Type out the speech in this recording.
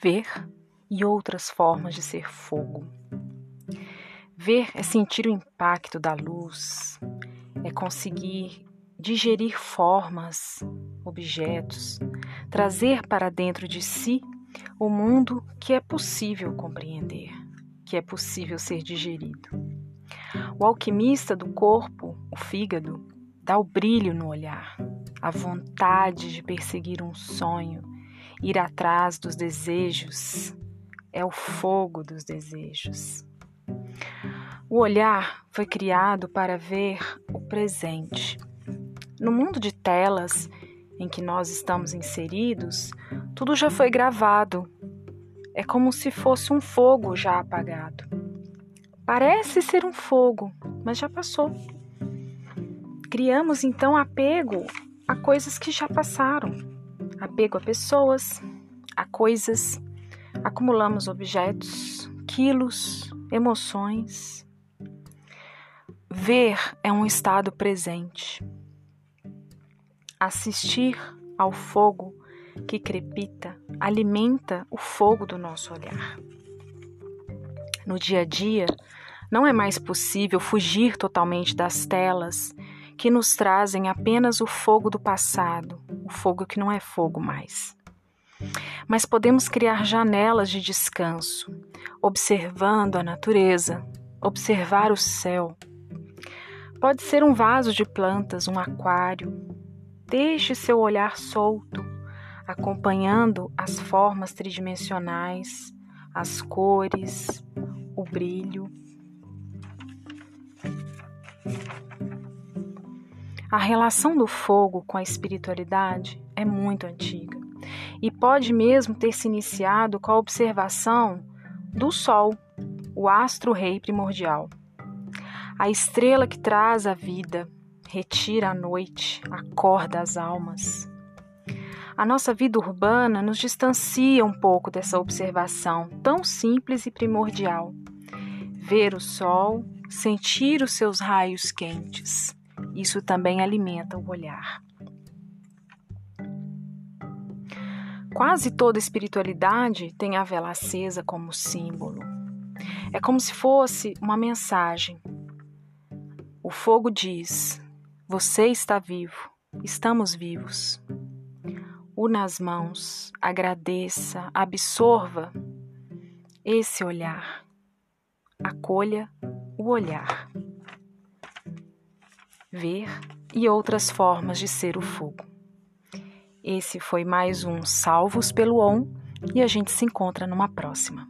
ver e outras formas de ser fogo. Ver é sentir o impacto da luz, é conseguir digerir formas, objetos, trazer para dentro de si o mundo que é possível compreender, que é possível ser digerido. O alquimista do corpo, o fígado, dá o brilho no olhar, a vontade de perseguir um sonho, ir atrás dos desejos, é o fogo dos desejos. O olhar foi criado para ver o presente. No mundo de telas em que nós estamos inseridos, tudo já foi gravado. É como se fosse um fogo já apagado. Parece ser um fogo, mas já passou. Criamos então apego a coisas que já passaram, apego a pessoas, a coisas, acumulamos objetos, quilos, emoções. Ver é um estado presente. Assistir ao fogo que crepita alimenta o fogo do nosso olhar. No dia a dia, não é mais possível fugir totalmente das telas que nos trazem apenas o fogo do passado, o fogo que não é fogo mais. Mas podemos criar janelas de descanso, observando a natureza, observar o céu. Pode ser um vaso de plantas, um aquário. Deixe seu olhar solto, acompanhando as formas tridimensionais, as cores, o brilho. A relação do fogo com a espiritualidade é muito antiga e pode mesmo ter se iniciado com a observação do Sol, o astro-rei primordial. A estrela que traz a vida, retira a noite, acorda as almas. A nossa vida urbana nos distancia um pouco dessa observação tão simples e primordial. Ver o sol, sentir os seus raios quentes isso também alimenta o olhar. Quase toda espiritualidade tem a vela acesa como símbolo. É como se fosse uma mensagem. O fogo diz: Você está vivo, estamos vivos. Una as mãos, agradeça, absorva esse olhar. Acolha o olhar ver e outras formas de ser o fogo. Esse foi mais um Salvos pelo On e a gente se encontra numa próxima.